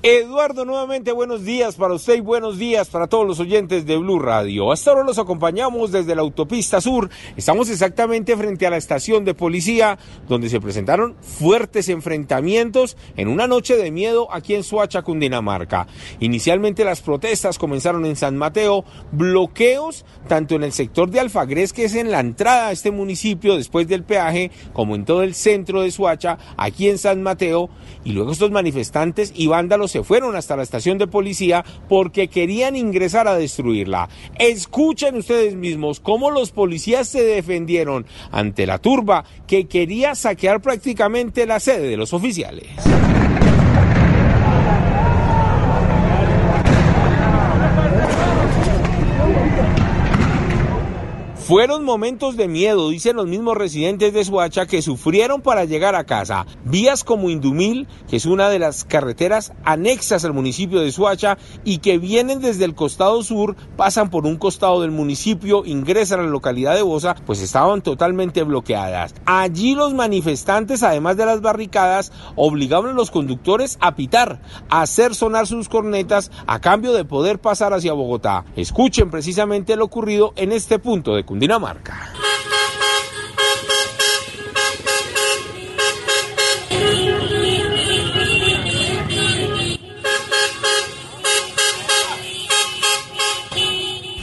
Eduardo, nuevamente buenos días para usted y buenos días para todos los oyentes de Blue Radio. Hasta ahora los acompañamos desde la autopista sur. Estamos exactamente frente a la estación de policía donde se presentaron fuertes enfrentamientos en una noche de miedo aquí en Suacha, Cundinamarca. Inicialmente las protestas comenzaron en San Mateo, bloqueos tanto en el sector de Alfagres que es en la entrada a este municipio después del peaje como en todo el centro de Suacha, aquí en San Mateo y luego estos manifestantes y vándalos se fueron hasta la estación de policía porque querían ingresar a destruirla. Escuchen ustedes mismos cómo los policías se defendieron ante la turba que quería saquear prácticamente la sede de los oficiales. Fueron momentos de miedo, dicen los mismos residentes de Suacha, que sufrieron para llegar a casa. Vías como Indumil, que es una de las carreteras anexas al municipio de Suacha y que vienen desde el costado sur, pasan por un costado del municipio, ingresan a la localidad de Bosa, pues estaban totalmente bloqueadas. Allí los manifestantes, además de las barricadas, obligaban a los conductores a pitar, a hacer sonar sus cornetas a cambio de poder pasar hacia Bogotá. Escuchen precisamente lo ocurrido en este punto de Dinamarca.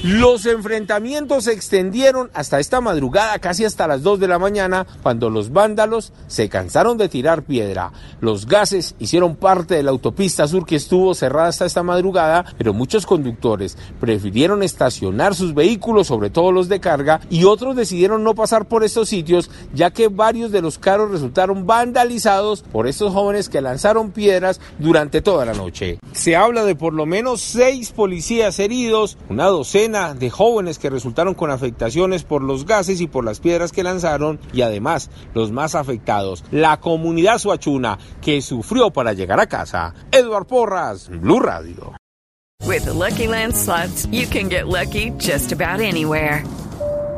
Los enfrentamientos se extendieron hasta esta madrugada, casi hasta las 2 de la mañana, cuando los vándalos se cansaron de tirar piedra. Los gases hicieron parte de la autopista sur que estuvo cerrada hasta esta madrugada, pero muchos conductores prefirieron estacionar sus vehículos, sobre todo los de carga, y otros decidieron no pasar por estos sitios, ya que varios de los carros resultaron vandalizados por estos jóvenes que lanzaron piedras durante toda la noche. Se habla de por lo menos seis policías heridos, una docena de jóvenes que resultaron con afectaciones por los gases y por las piedras que lanzaron y además los más afectados, la comunidad suachuna que sufrió para llegar a casa. Eduard Porras, Blue Radio. With Lucky you can get lucky just about anywhere.